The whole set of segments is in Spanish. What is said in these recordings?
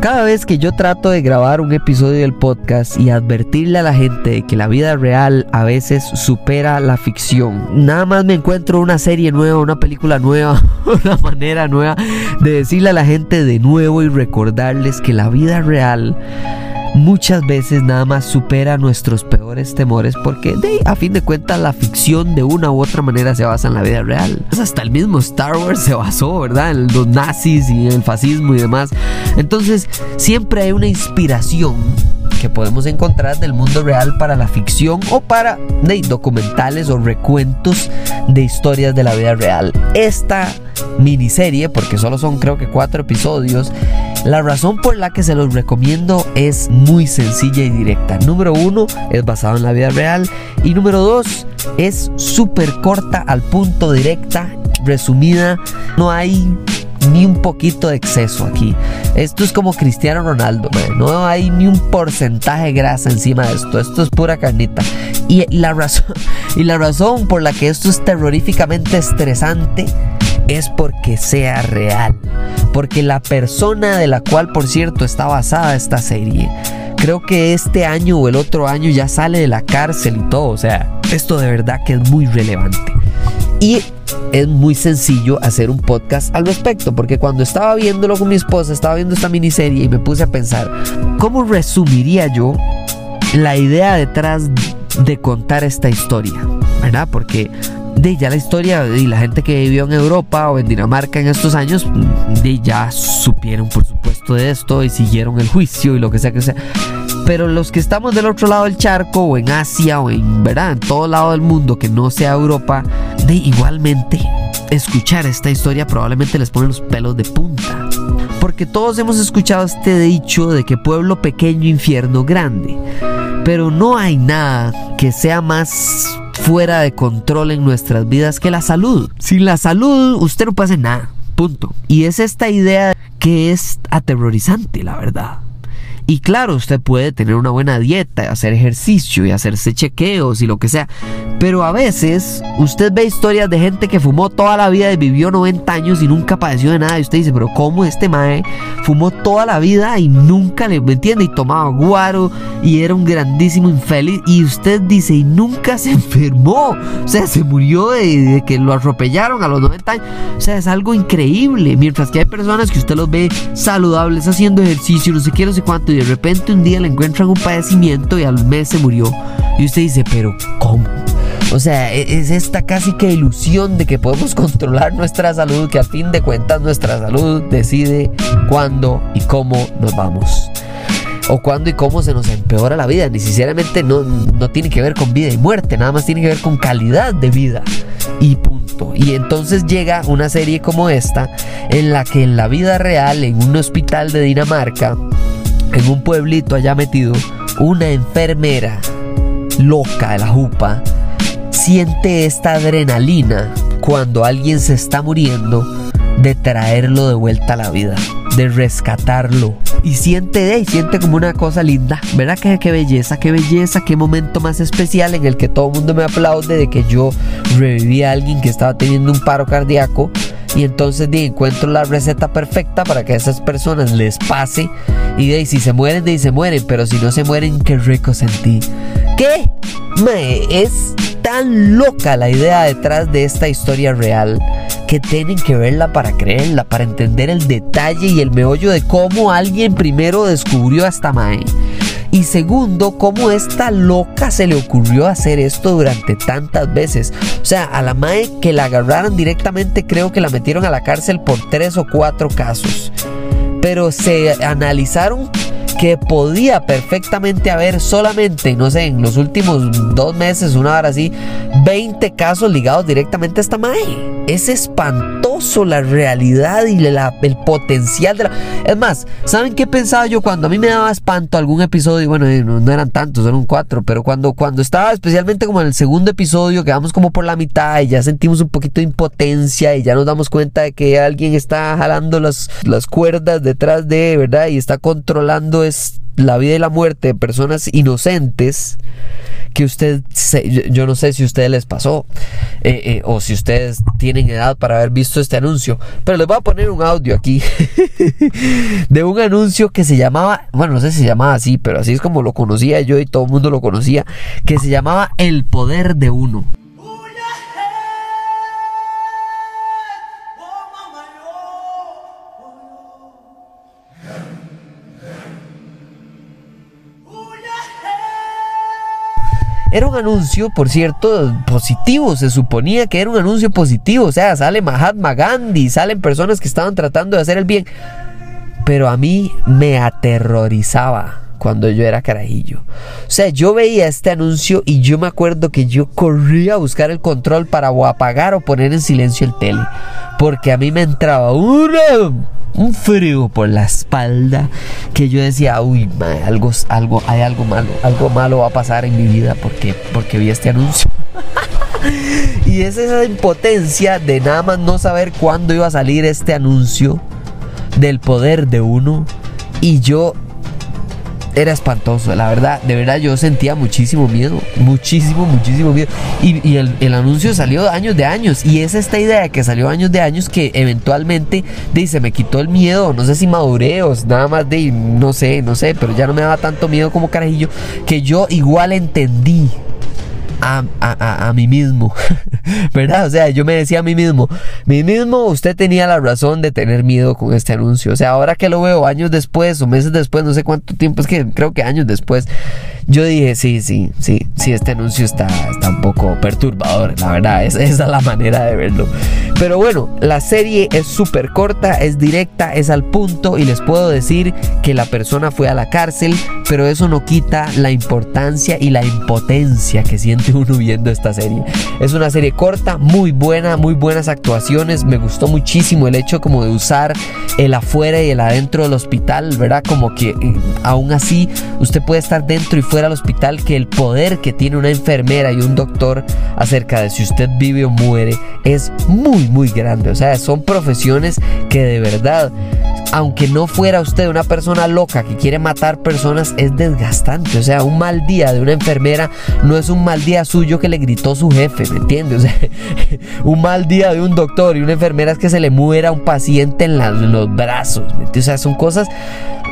Cada vez que yo trato de grabar un episodio del podcast y advertirle a la gente de que la vida real a veces supera la ficción, nada más me encuentro una serie nueva, una película nueva, una manera nueva de decirle a la gente de nuevo y recordarles que la vida real muchas veces nada más supera nuestros peores temores porque de, a fin de cuentas la ficción de una u otra manera se basa en la vida real. Hasta el mismo Star Wars se basó, ¿verdad? En los nazis y el fascismo y demás. Entonces siempre hay una inspiración que podemos encontrar del mundo real para la ficción o para documentales o recuentos de historias de la vida real. Esta miniserie, porque solo son creo que cuatro episodios, la razón por la que se los recomiendo es muy sencilla y directa. Número uno, es basado en la vida real. Y número dos, es súper corta, al punto, directa, resumida. No hay ni un poquito de exceso aquí. Esto es como Cristiano Ronaldo, no hay ni un porcentaje de grasa encima de esto. Esto es pura carnita. Y la razón, y la razón por la que esto es terroríficamente estresante es porque sea real. Porque la persona de la cual, por cierto, está basada esta serie, creo que este año o el otro año ya sale de la cárcel y todo. O sea, esto de verdad que es muy relevante. Y es muy sencillo hacer un podcast al respecto, porque cuando estaba viéndolo con mi esposa, estaba viendo esta miniserie y me puse a pensar, ¿cómo resumiría yo la idea detrás de contar esta historia? ¿Verdad? Porque de ya la historia y la gente que vivió en Europa o en Dinamarca en estos años de ya supieron por supuesto de esto y siguieron el juicio y lo que sea que sea. Pero los que estamos del otro lado del charco o en Asia o en verdad en todo lado del mundo que no sea Europa de igualmente escuchar esta historia probablemente les pone los pelos de punta. Porque todos hemos escuchado este dicho de que pueblo pequeño infierno grande. Pero no hay nada que sea más fuera de control en nuestras vidas que la salud. Sin la salud usted no puede hacer nada. Punto. Y es esta idea que es aterrorizante, la verdad. Y claro, usted puede tener una buena dieta, hacer ejercicio y hacerse chequeos y lo que sea. Pero a veces usted ve historias de gente que fumó toda la vida y vivió 90 años y nunca padeció de nada. Y usted dice, pero ¿cómo este mae fumó toda la vida y nunca le, ¿me entiende? Y tomaba guaro y era un grandísimo infeliz. Y usted dice, y nunca se enfermó. O sea, se murió de, que lo atropellaron a los 90 años. O sea, es algo increíble. Mientras que hay personas que usted los ve saludables, haciendo ejercicio, no sé qué, no sé cuánto de repente un día le encuentran un padecimiento y al mes se murió. Y usted dice, pero ¿cómo? O sea, e-, es esta casi que ilusión de que podemos controlar nuestra salud, que a fin de cuentas nuestra salud decide cuándo y cómo nos vamos. O cuándo y cómo se nos empeora la vida. Ni sinceramente no, no tiene que ver con vida y muerte, nada más tiene que ver con calidad de vida. Y punto. Y entonces llega una serie como esta, en la que en la vida real, en un hospital de Dinamarca, en un pueblito allá metido, una enfermera loca de la jupa siente esta adrenalina cuando alguien se está muriendo de traerlo de vuelta a la vida, de rescatarlo. Y siente, de, siente como una cosa linda. ¿Verdad que qué belleza, qué belleza, qué momento más especial en el que todo el mundo me aplaude de que yo reviví a alguien que estaba teniendo un paro cardíaco y entonces de, encuentro la receta perfecta para que a esas personas les pase y de si se mueren, de se mueren, pero si no se mueren, qué rico sentí. ¿Qué? Me, es tan loca la idea detrás de esta historia real que tienen que verla para creerla, para entender el detalle y el meollo de cómo alguien primero descubrió a esta Mae. Y segundo, cómo esta loca se le ocurrió hacer esto durante tantas veces. O sea, a la Mae que la agarraron directamente, creo que la metieron a la cárcel por tres o cuatro casos. Pero se analizaron que podía perfectamente haber solamente, no sé, en los últimos dos meses, una hora así, 20 casos ligados directamente a esta Mae. Es espantoso la realidad y el potencial de la... Es más, ¿saben qué pensaba yo cuando a mí me daba espanto algún episodio? Bueno, eh, no, eran tantos, eran cuatro, pero cuando, cuando estaba especialmente como en el segundo episodio, que vamos como por la mitad y ya sentimos un poquito de impotencia y ya nos damos cuenta de que alguien está jalando las, las cuerdas detrás de, ¿verdad? Y está controlando es la vida y la muerte de personas inocentes que usted, yo no sé si a ustedes les pasó eh, eh, o si ustedes tienen edad para haber visto este anuncio, pero les voy a poner un audio aquí de un anuncio que se llamaba, bueno, no sé si se llamaba así, pero así es como lo conocía yo y todo el mundo lo conocía, que se llamaba El Poder de Uno. Era un anuncio, por cierto, positivo. Se suponía que era un anuncio positivo. O sea, sale Mahatma Gandhi, salen personas que estaban tratando de hacer el bien. Pero a mí me aterrorizaba cuando yo era carajillo. O sea, yo veía este anuncio y yo me acuerdo que yo corría a buscar el control para apagar o poner en silencio el tele. Porque a mí me entraba un frío por la espalda que yo decía, uy, algo, algo, hay algo malo, algo malo va a pasar en mi vida porque, porque vi este anuncio. y es esa impotencia de nada más no saber cuándo iba a salir este anuncio del poder de uno. Y yo era espantoso, la verdad, de verdad yo sentía muchísimo miedo, muchísimo, muchísimo miedo. Y, el, anuncio salió años de años, y es esta idea que salió años de años que eventualmente dice, me quitó el miedo, no sé si maduré o nada más de, no sé, no sé, pero ya no me daba tanto miedo como carajillo, que yo igual entendí a, a, a, mí mismo, ¿verdad? O sea, yo me decía a mí mismo, mí mismo, usted tenía la razón de tener miedo con este anuncio. O sea, ahora que lo veo años después o meses después, no sé cuánto tiempo, es que creo que años después, yo dije, sí, sí, sí, sí, este anuncio está, está un poco perturbador, la verdad, es, esa es la manera de verlo. Pero bueno, la serie es súper corta, es directa, es al punto y les puedo decir que la persona fue a la cárcel, pero eso no quita la importancia y la impotencia que siente uno viendo esta serie. Es una serie corta, muy buena, muy buenas actuaciones, me gustó muchísimo el hecho como de usar el afuera y el adentro del hospital, ¿verdad? Como que eh, aún así usted puede estar dentro y fuera del hospital, que el poder que tiene una enfermera y un doctor acerca de si usted vive o muere es muy, muy grande. O sea, son profesiones que de verdad aunque no fuera usted una persona loca que quiere matar personas, es desgastante. O sea, un mal día de una enfermera no es un mal día suyo que le gritó su jefe, ¿me entiende? O sea, un mal día de un doctor y una enfermera es que se le muera un paciente en, los brazos, ¿me entiende? O sea, son cosas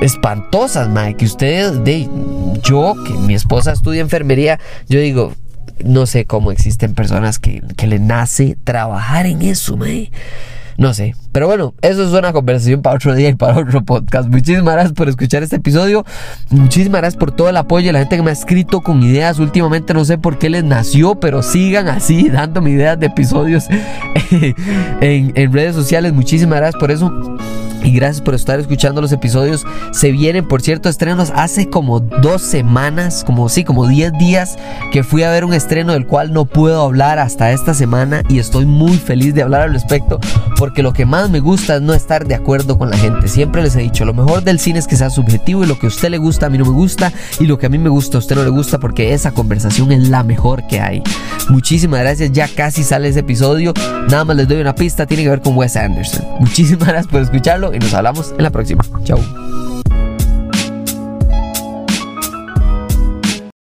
espantosas, madre, que ustedes, de, yo, que mi esposa estudia enfermería, yo digo, no sé cómo existen personas que, que le nace trabajar en eso, madre. No sé. Pero bueno, eso es una conversación para otro día y para otro podcast. Muchísimas gracias por escuchar este episodio. Muchísimas gracias por todo el apoyo la gente que me ha escrito con ideas. Últimamente no sé por qué les nació, pero sigan así dándome ideas de episodios en, en redes sociales. Muchísimas gracias por eso. Y gracias por estar escuchando los episodios. Se vienen, por cierto, estrenos hace como dos semanas, como sí, como 10 días que fui a ver un estreno del cual no puedo hablar hasta esta semana y estoy muy feliz de hablar al respecto porque lo que más me gusta es no estar de acuerdo con la gente. Siempre les he dicho, lo mejor del cine es que sea subjetivo y lo que a usted le gusta a mí no me gusta y lo que a mí me gusta a usted no le gusta porque esa conversación es la mejor que hay. Muchísimas gracias, ya casi sale ese episodio. Nada más les doy una pista, tiene que ver con Wes Anderson. Muchísimas gracias por escucharlo y nos hablamos en la próxima. Chao.